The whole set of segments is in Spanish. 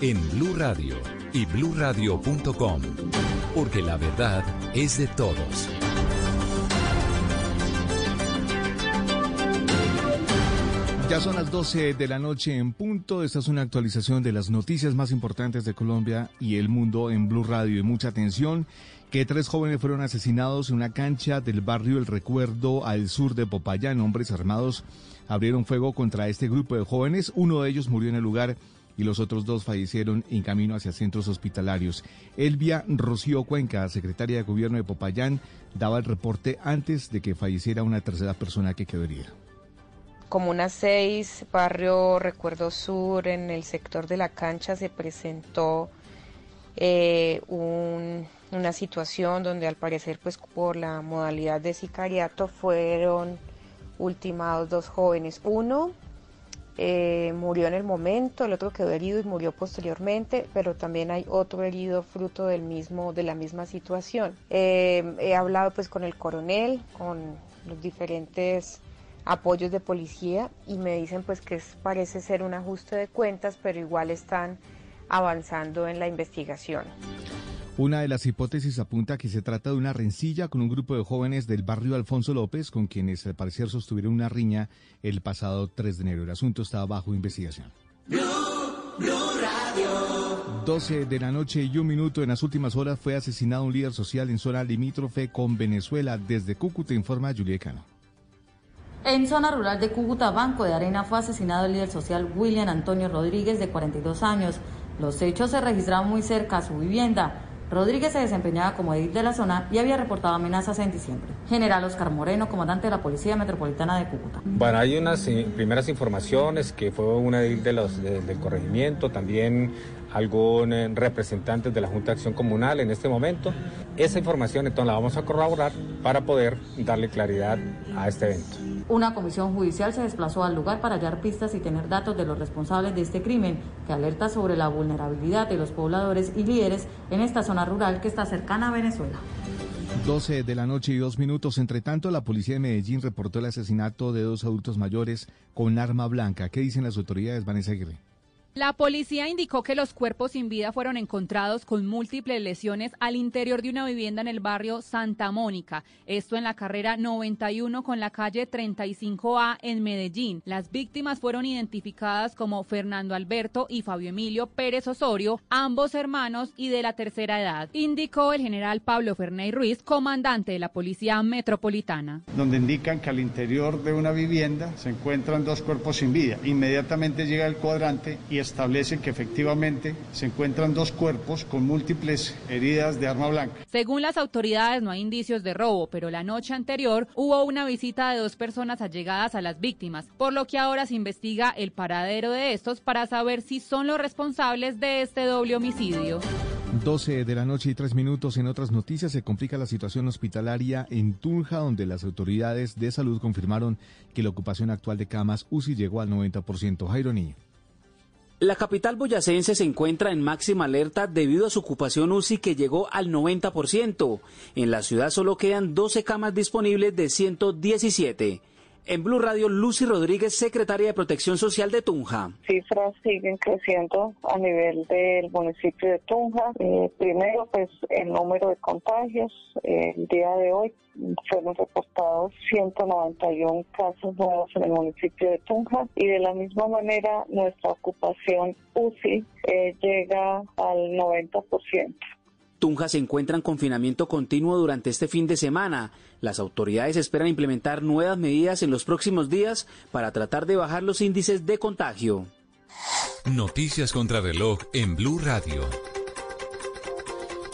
en Blue Radio y bluradio.com, porque la verdad es de todos. Ya son las 12 de la noche en punto. Esta es una actualización de las noticias más importantes de Colombia y el mundo en Blue Radio. Y mucha atención que tres jóvenes fueron asesinados en una cancha del barrio El Recuerdo al sur de Popayán. Hombres armados abrieron fuego contra este grupo de jóvenes. Uno de ellos murió en el lugar y los otros dos fallecieron en camino hacia centros hospitalarios. Elvia Rocío Cuenca, secretaria de Gobierno de Popayán, daba el reporte antes de que falleciera una tercera persona que quedó herida. Comuna 6, barrio Recuerdo Sur, en el sector de la cancha se presentó eh, una situación donde al parecer pues por la modalidad de sicariato fueron ultimados dos jóvenes. Uno eh, murió en el momento, el otro quedó herido y murió posteriormente, pero también hay otro herido fruto del mismo, de la misma situación. Eh, he hablado pues con el coronel, con los diferentes apoyos de policía y me dicen pues que parece ser un ajuste de cuentas, pero igual están avanzando en la investigación. Una de las hipótesis apunta que se trata de una rencilla con un grupo de jóvenes del barrio Alfonso López, con quienes al parecer sostuvieron una riña el pasado 3 de enero. El asunto está bajo investigación. 12 de la noche y un minuto en las últimas horas fue asesinado un líder social en zona limítrofe con Venezuela. Desde Cúcuta informa Julia Cano. En zona rural de Cúcuta, Banco de Arena, fue asesinado el líder social William Antonio Rodríguez, de 42 años. Los hechos se registraron muy cerca a su vivienda. Rodríguez se desempeñaba como edil de la zona y había reportado amenazas en diciembre. General Oscar Moreno, comandante de la Policía Metropolitana de Cúcuta. Bueno, hay unas primeras informaciones que fue una edil de los, del corregimiento, también algún eh, representante de la Junta de Acción Comunal en este momento. Esa información entonces la vamos a corroborar para poder darle claridad a este evento. Una comisión judicial se desplazó al lugar para hallar pistas y tener datos de los responsables de este crimen, que alerta sobre la vulnerabilidad de los pobladores y líderes en esta zona rural que está cercana a Venezuela. 12 de la noche y dos minutos. Entre tanto, la policía de Medellín reportó el asesinato de dos adultos mayores con arma blanca. ¿Qué dicen las autoridades, Vanessa Aguirre? La policía indicó que los cuerpos sin vida fueron encontrados con múltiples lesiones al interior de una vivienda en el barrio Santa Mónica, esto en la carrera 91 con la calle 35A en Medellín. Las víctimas fueron identificadas como Fernando Alberto y Fabio Emilio Pérez Osorio, ambos hermanos y de la tercera edad, indicó el general Pablo Ferney Ruiz, comandante de la Policía Metropolitana. Donde indican que al interior de una vivienda se encuentran dos cuerpos sin vida. Inmediatamente llega el cuadrante y establecen que efectivamente se encuentran dos cuerpos con múltiples heridas de arma blanca. Según las autoridades no hay indicios de robo, pero la noche anterior hubo una visita de dos personas allegadas a las víctimas, por lo que ahora se investiga el paradero de estos para saber si son los responsables de este doble homicidio. 12 de la noche y tres minutos. En otras noticias se complica la situación hospitalaria en Tunja, donde las autoridades de salud confirmaron que la ocupación actual de camas UCI llegó al 90%. Jairo Niño. La capital boyacense se encuentra en máxima alerta debido a su ocupación UCI que llegó al 90%. En la ciudad solo quedan 12 camas disponibles de 117. En Blue Radio, Lucy Rodríguez, secretaria de Protección Social de Tunja. Cifras siguen creciendo a nivel del municipio de Tunja. Eh, primero, pues el número de contagios. el día de hoy fueron reportados 191 casos nuevos en el municipio de Tunja y de la misma manera nuestra ocupación UCI eh, llega al 90%. Tunja se encuentra en confinamiento continuo durante este fin de semana. Las autoridades esperan implementar nuevas medidas en los próximos días para tratar de bajar los índices de contagio. Noticias contra reloj en Blue Radio.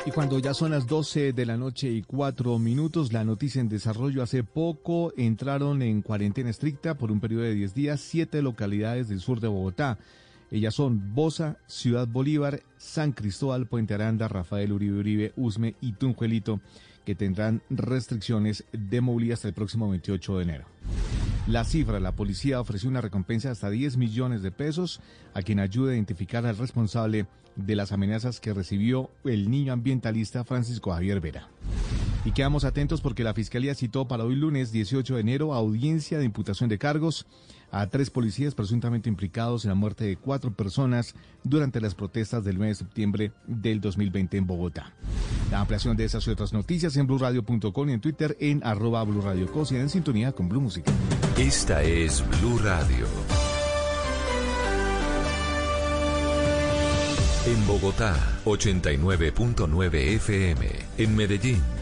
Y cuando ya son las 12 de la noche y cuatro minutos, la noticia en desarrollo hace poco entraron en cuarentena estricta por un periodo de 10 días siete localidades del sur de Bogotá. Ellas son Bosa, Ciudad Bolívar, San Cristóbal, Puente Aranda, Rafael Uribe Uribe, Usme y Tunjuelito, que tendrán restricciones de movilidad hasta el próximo 28 de enero. La cifra, la policía ofreció una recompensa hasta 10 millones de pesos a quien ayude a identificar al responsable de las amenazas que recibió el niño ambientalista Francisco Javier Vera. Y quedamos atentos porque la Fiscalía citó para hoy lunes 18 de enero audiencia de imputación de cargos a tres policías presuntamente implicados en la muerte de cuatro personas durante las protestas del 9 de septiembre del 2020 en Bogotá. La ampliación de esas y otras noticias en blurradio.com y en Twitter en arroba en sintonía con Blue Music. Esta es Blue Radio. En Bogotá, 89.9 FM. En Medellín.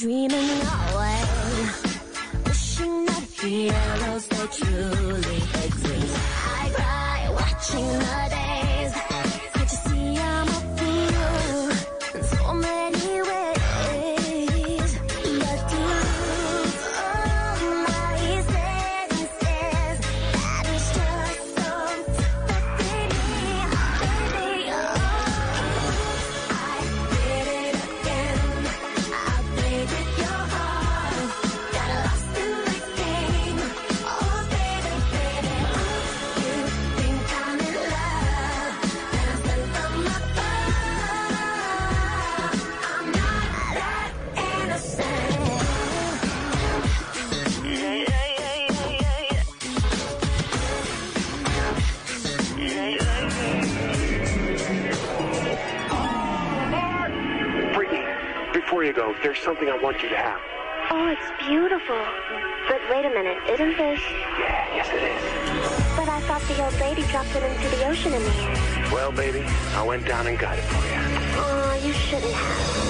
dreaming of minute, isn't this? Yeah, yes it is. But I thought the old lady dropped it into the ocean in the air. Well, baby, I went down and got it for you. Oh, you shouldn't have.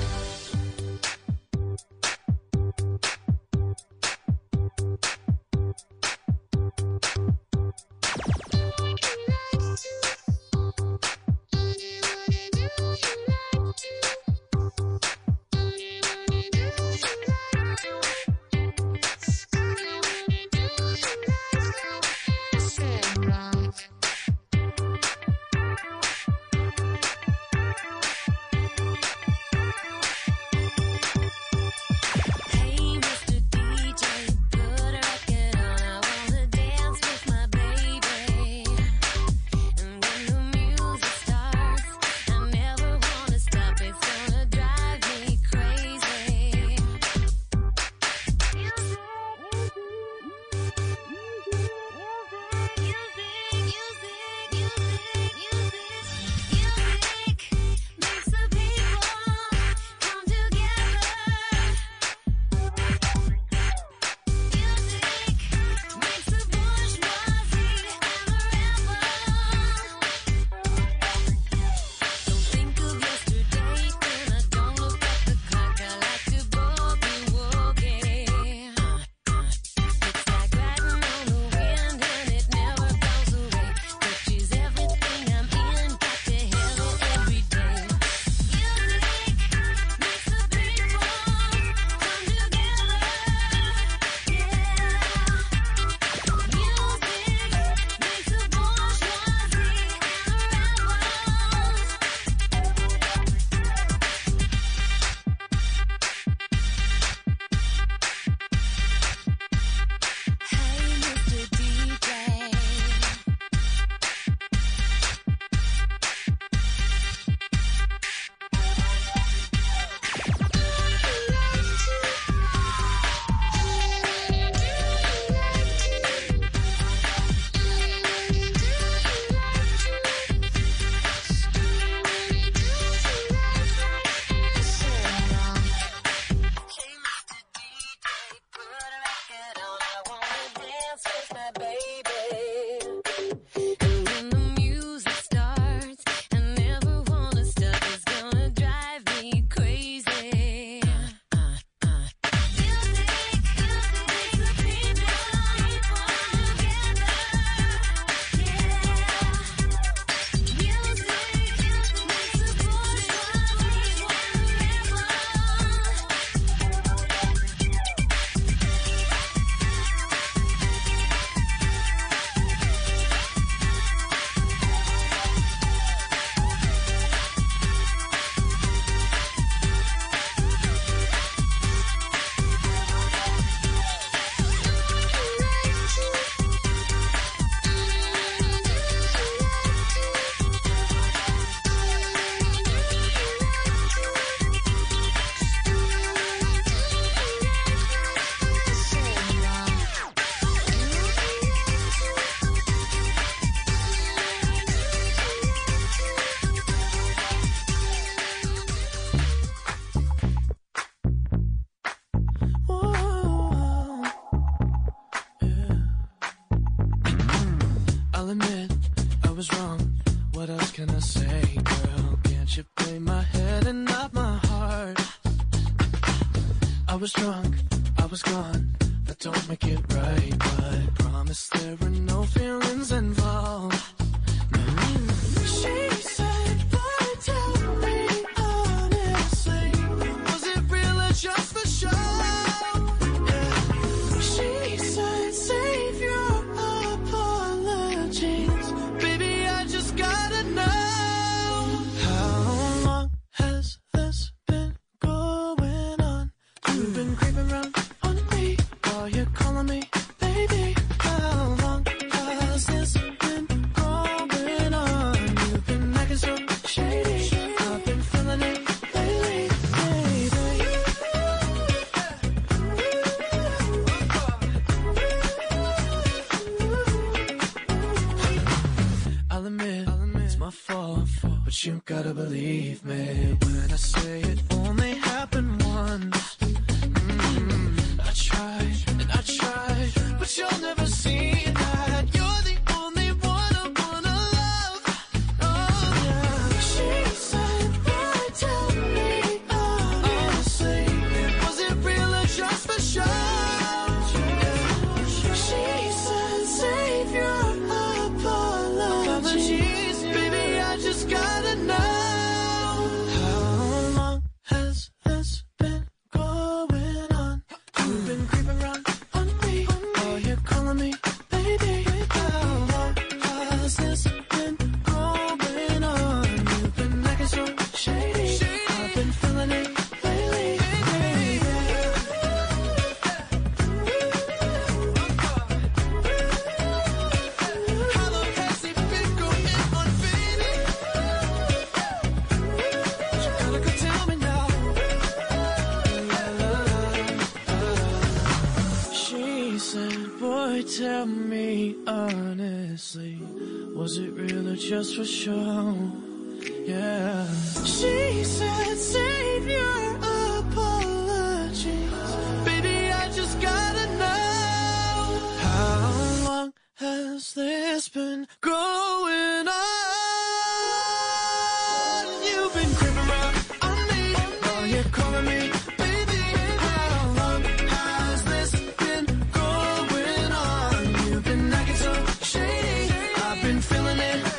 Was drunk, for show? Yeah. She said, Save your apologies. Baby, I just gotta know. How long has this been going on? You've been creeping around on me while you're calling me baby. How long has this been going on? You've been acting so shady. I've been feeling it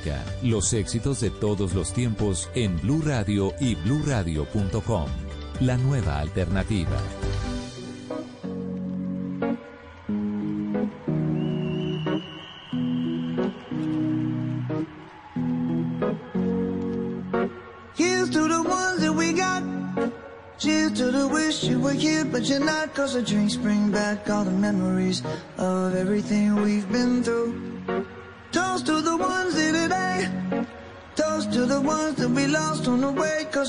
Música, los éxitos de todos los tiempos en Blue Radio y bluradio.com. La nueva alternativa. Here's to the ones that we got. Cheers to the wish you were here, but you're not. Cause the drinks bring back all the memories of everything we've been through.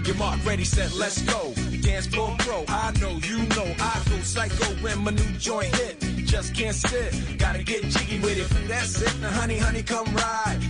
On your mark, ready, set, let's go. Dance floor pro, I know, you know, I go psycho when my new joint hit. Just can't sit, gotta get jiggy with it. That's it, now honey, honey, come ride.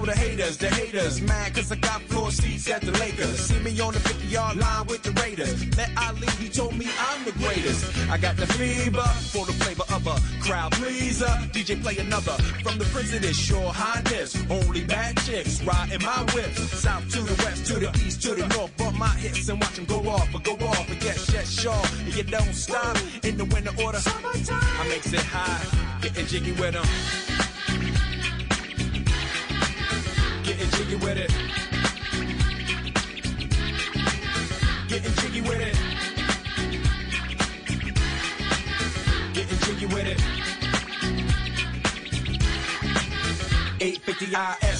for the haters, the haters. Mad cause I got floor seats at the Lakers. See me on the 50 yard line with the Raiders. Met Ali, he told me I'm the greatest. I got the fever for the flavor of a crowd pleaser. DJ play another from the this sure highness. Only bad chicks riding my whip. South to the west, to the east, to the north. Bump my hips and watch them go off, but go off. But yes, yes, sure. And you don't stop in the winter order. I makes it high, getting jiggy with them. Jiggy with it. Getting jiggy with it. Getting jiggy with it. 850 IS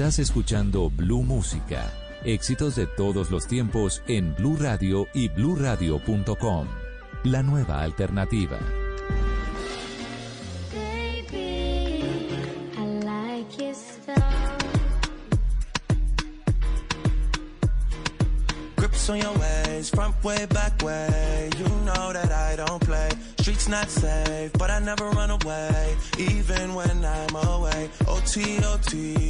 Estás escuchando Blue Música. Éxitos de todos los tiempos en Blue Radio y bluradio.com. La nueva alternativa. On your ways, front way, back way. You know that I don't play. Streets not safe, but I never run away, even when I'm away. OT, OT, there's never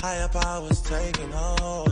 Higher powers taking hold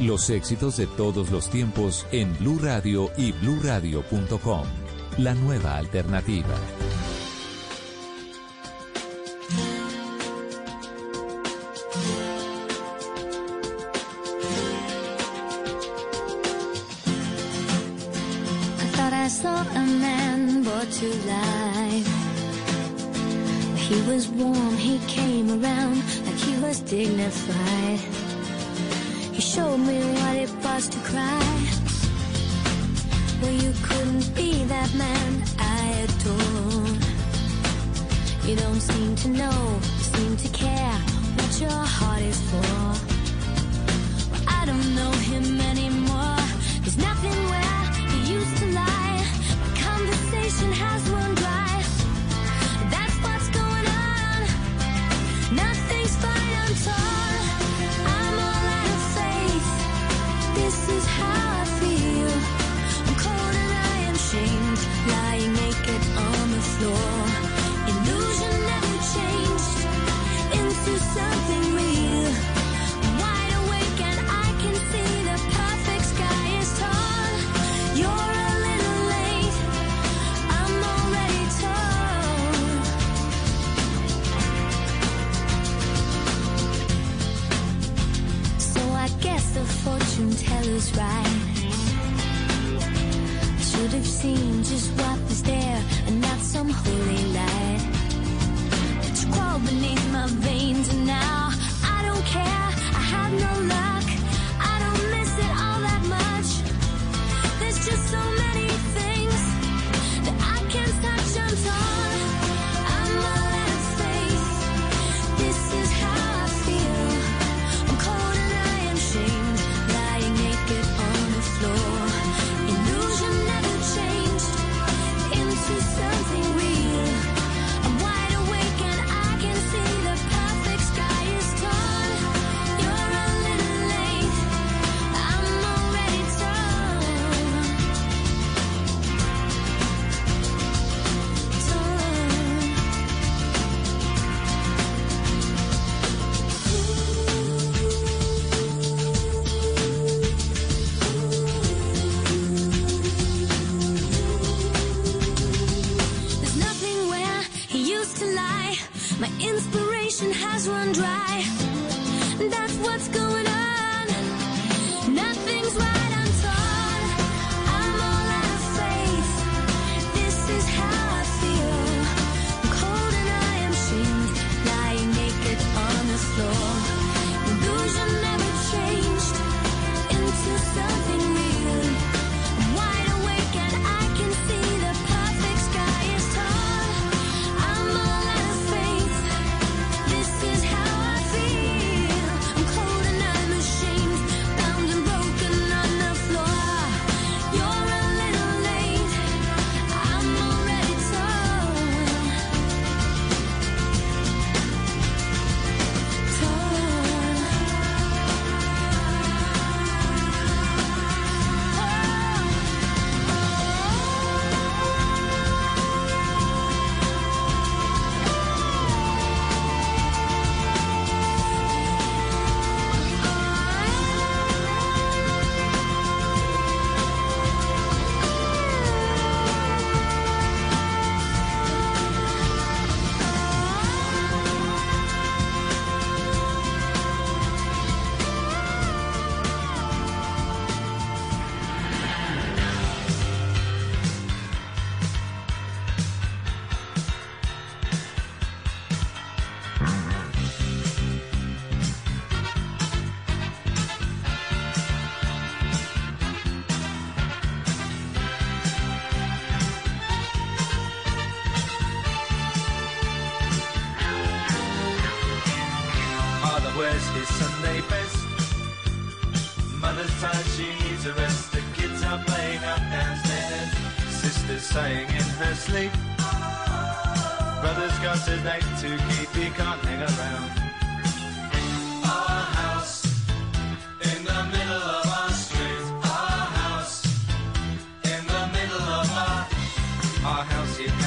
Los éxitos de todos los tiempos en Blue Radio y bluradio.com. La nueva alternativa. He was warm, he came around like he was dignified. stars to cry. Well, you couldn't be that man I adore. You don't seem to know, seem to care what your heart is for. Well, I don't know him anymore. There's nothing. seen just what is there and not some holy light. It's crawled beneath my veins and now. My inspiration has run dry.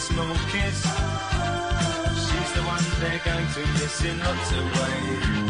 snow kiss. She's the one they're going to miss in lots of ways.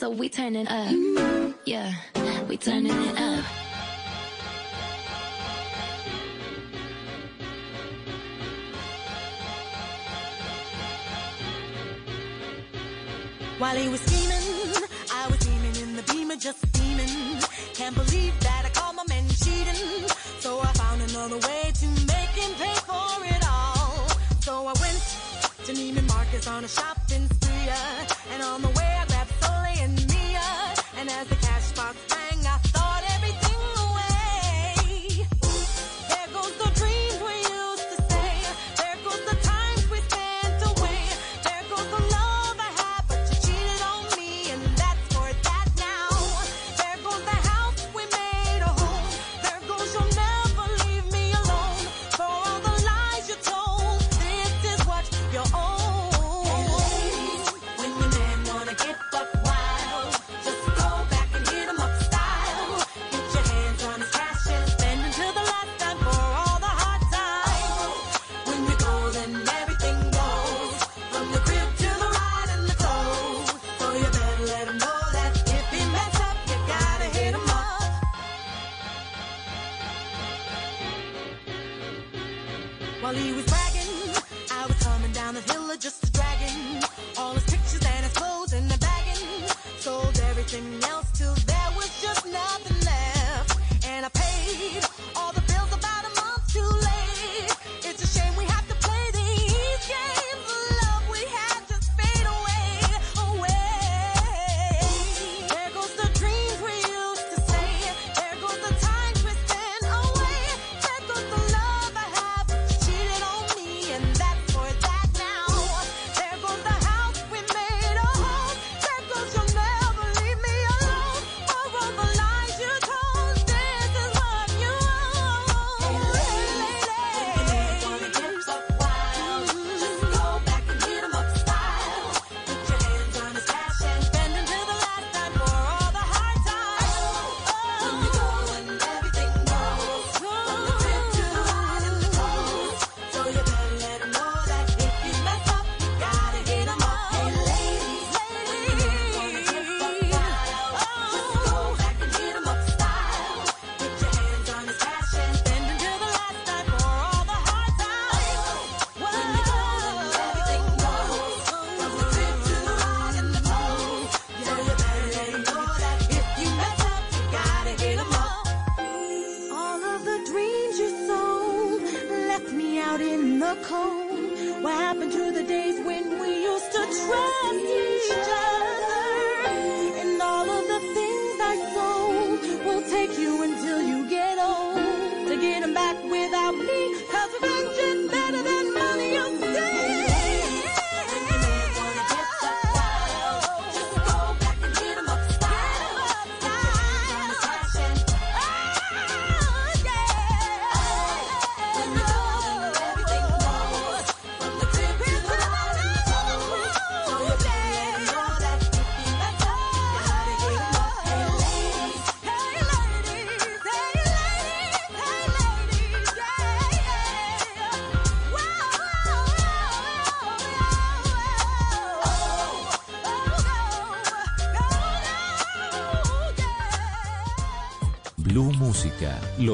so we turning up. the? What happened to the days when we used to trust each other?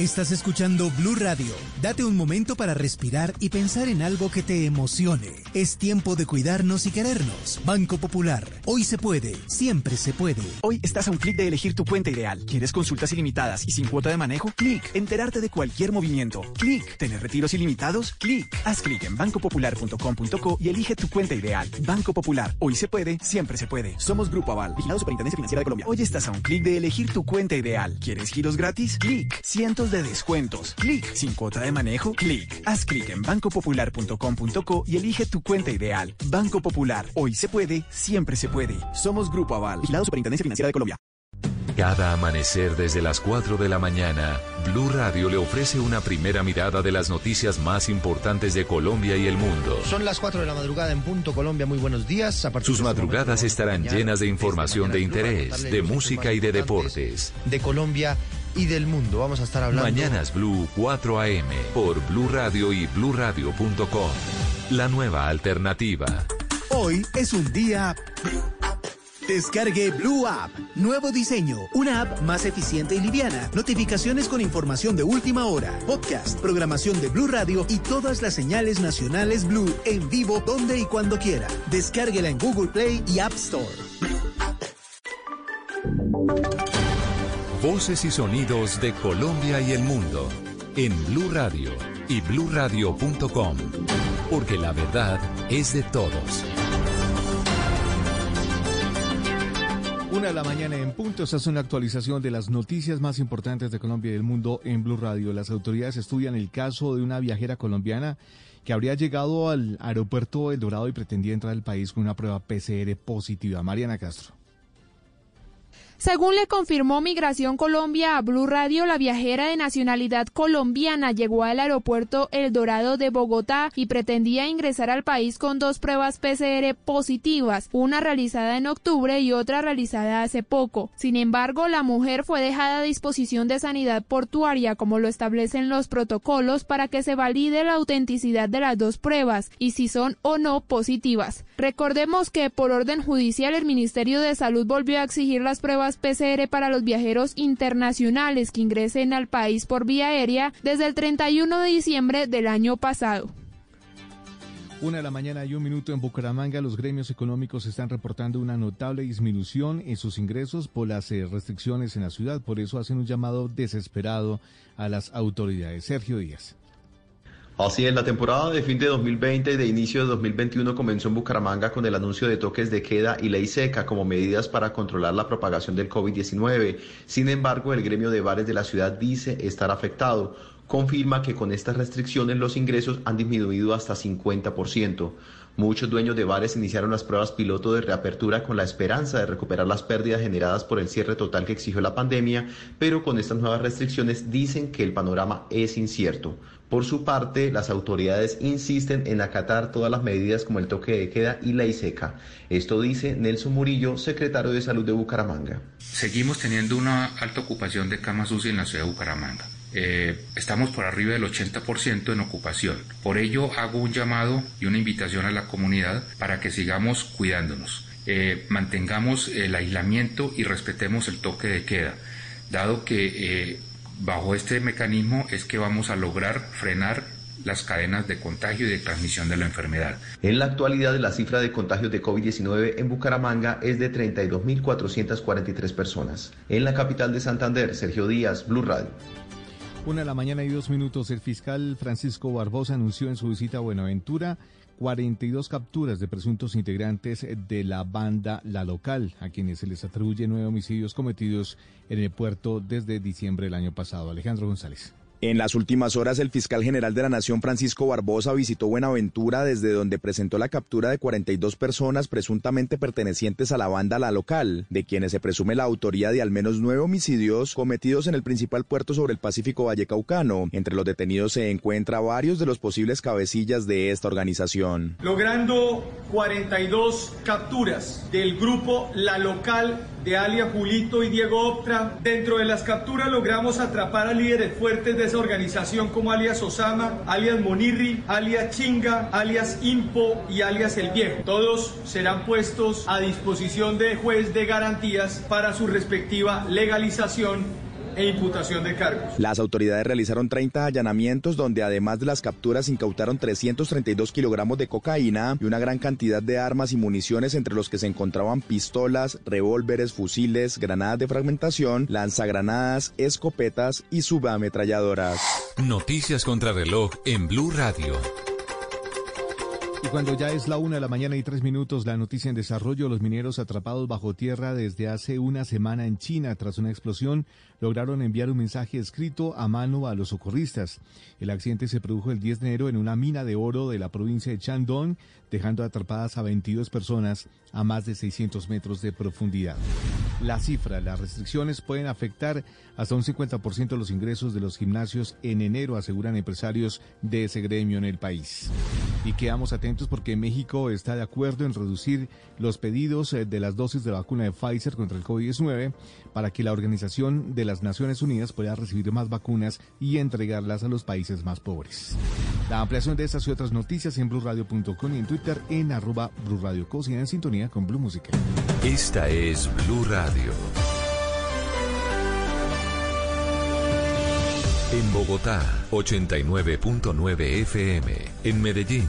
Estás escuchando Blue Radio. Date un momento para respirar y pensar en algo que te emocione. Es tiempo de cuidarnos y querernos. Banco Popular. Hoy se puede, siempre se puede. Hoy estás a un clic de elegir tu cuenta ideal. ¿Quieres consultas ilimitadas y sin cuota de manejo? Clic. Enterarte de cualquier movimiento. Clic. ¿Tener retiros ilimitados? Clic. Haz clic en bancopopular.com.co y elige tu cuenta ideal. Banco Popular. Hoy se puede, siempre se puede. Somos Grupo Aval, vigilado Superintendencia Financiera de Colombia. Hoy estás a un clic de elegir tu cuenta ideal. ¿Quieres giros gratis? Clic. Cientos de descuentos. Clic. Sin cuota de manejo. Clic. Haz clic en bancopopular.com.co y elige tu cuenta ideal. Banco Popular. Hoy se puede, siempre se puede. Somos Grupo Aval, vigilado Superintendencia Financiera de Colombia. Cada amanecer desde las 4 de la mañana, Blue Radio le ofrece una primera mirada de las noticias más importantes de Colombia y el mundo. Son las 4 de la madrugada en punto Colombia. Muy buenos días. A partir Sus este madrugadas momento, estarán mañana, llenas de información de interés, de música y de deportes. De Colombia y del mundo. Vamos a estar hablando. Mañanas Blue 4 AM por Blue Radio y bluradio.com. La nueva alternativa. Hoy es un día... Descargue Blue App. Nuevo diseño. Una app más eficiente y liviana. Notificaciones con información de última hora. Podcast, programación de Blue Radio y todas las señales nacionales Blue en vivo donde y cuando quiera. Descárguela en Google Play y App Store. Voces y sonidos de Colombia y el mundo en Blue Radio y bluradio.com. Porque la verdad es de todos. Una de la mañana en punto, esta es una actualización de las noticias más importantes de Colombia y del mundo en Blue Radio. Las autoridades estudian el caso de una viajera colombiana que habría llegado al aeropuerto El Dorado y pretendía entrar al país con una prueba PCR positiva. Mariana Castro. Según le confirmó Migración Colombia a Blue Radio, la viajera de nacionalidad colombiana llegó al aeropuerto El Dorado de Bogotá y pretendía ingresar al país con dos pruebas PCR positivas, una realizada en octubre y otra realizada hace poco. Sin embargo, la mujer fue dejada a disposición de sanidad portuaria, como lo establecen los protocolos, para que se valide la autenticidad de las dos pruebas y si son o no positivas. Recordemos que por orden judicial el Ministerio de Salud volvió a exigir las pruebas PCR para los viajeros internacionales que ingresen al país por vía aérea desde el 31 de diciembre del año pasado. Una de la mañana y un minuto en Bucaramanga, los gremios económicos están reportando una notable disminución en sus ingresos por las eh, restricciones en la ciudad. Por eso hacen un llamado desesperado a las autoridades. Sergio Díaz. Así es, la temporada de fin de 2020 y de inicio de 2021 comenzó en Bucaramanga con el anuncio de toques de queda y ley seca como medidas para controlar la propagación del COVID-19. Sin embargo, el gremio de bares de la ciudad dice estar afectado. Confirma que con estas restricciones los ingresos han disminuido hasta 50%. Muchos dueños de bares iniciaron las pruebas piloto de reapertura con la esperanza de recuperar las pérdidas generadas por el cierre total que exigió la pandemia, pero con estas nuevas restricciones dicen que el panorama es incierto. Por su parte, las autoridades insisten en acatar todas las medidas como el toque de queda y ley seca. Esto dice Nelson Murillo, secretario de Salud de Bucaramanga. Seguimos teniendo una alta ocupación de camas UCI en la ciudad de Bucaramanga. Eh, estamos por arriba del 80% en ocupación. Por ello hago un llamado y una invitación a la comunidad para que sigamos cuidándonos, eh, mantengamos el aislamiento y respetemos el toque de queda, dado que eh, bajo este mecanismo es que vamos a lograr frenar las cadenas de contagio y de transmisión de la enfermedad. En la actualidad, la cifra de contagios de COVID-19 en Bucaramanga es de 32.443 personas. En la capital de Santander, Sergio Díaz, Blue Radio. Una de la mañana y dos minutos, el fiscal Francisco Barbosa anunció en su visita a Buenaventura 42 capturas de presuntos integrantes de la banda La Local, a quienes se les atribuye nueve homicidios cometidos en el puerto desde diciembre del año pasado. Alejandro González. En las últimas horas, el fiscal general de la Nación, Francisco Barbosa, visitó Buenaventura, desde donde presentó la captura de 42 personas presuntamente pertenecientes a la banda La Local, de quienes se presume la autoría de al menos nueve homicidios cometidos en el principal puerto sobre el Pacífico Vallecaucano. Entre los detenidos se encuentra varios de los posibles cabecillas de esta organización. Logrando 42 capturas del grupo La Local de alias Julito y Diego Optra. Dentro de las capturas logramos atrapar a líderes fuertes de esa organización como alias Osama, alias Monirri, alias Chinga, alias Impo y alias El Viejo. Todos serán puestos a disposición de juez de garantías para su respectiva legalización e imputación de cargos. Las autoridades realizaron 30 allanamientos donde además de las capturas incautaron 332 kilogramos de cocaína y una gran cantidad de armas y municiones entre los que se encontraban pistolas, revólveres, fusiles, granadas de fragmentación, lanzagranadas, escopetas y subametralladoras. Noticias contra reloj en Blue Radio. Y cuando ya es la una de la mañana y tres minutos, la noticia en desarrollo, los mineros atrapados bajo tierra desde hace una semana en China tras una explosión lograron enviar un mensaje escrito a mano a los socorristas. El accidente se produjo el 10 de enero en una mina de oro de la provincia de Shandong, dejando atrapadas a 22 personas a más de 600 metros de profundidad. La cifra, las restricciones pueden afectar hasta un 50% los ingresos de los gimnasios en enero, aseguran empresarios de ese gremio en el país. Y quedamos atentos porque México está de acuerdo en reducir los pedidos eh, de las dosis de vacuna de Pfizer contra el COVID-19 para que la Organización de las Naciones Unidas pueda recibir más vacunas y entregarlas a los países más pobres. La ampliación de estas y otras noticias en blurradio.com y en Twitter en arroba blurradioco. en sintonía con Blue Música. Esta es Blue Radio. En Bogotá, 89.9 FM. En Medellín,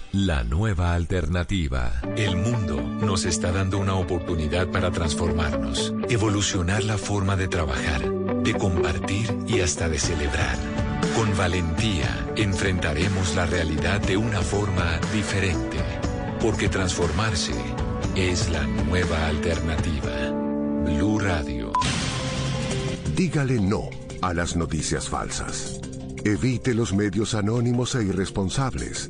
la nueva alternativa. El mundo nos está dando una oportunidad para transformarnos, evolucionar la forma de trabajar, de compartir y hasta de celebrar. Con valentía enfrentaremos la realidad de una forma diferente, porque transformarse es la nueva alternativa. Blue Radio. Dígale no a las noticias falsas. Evite los medios anónimos e irresponsables.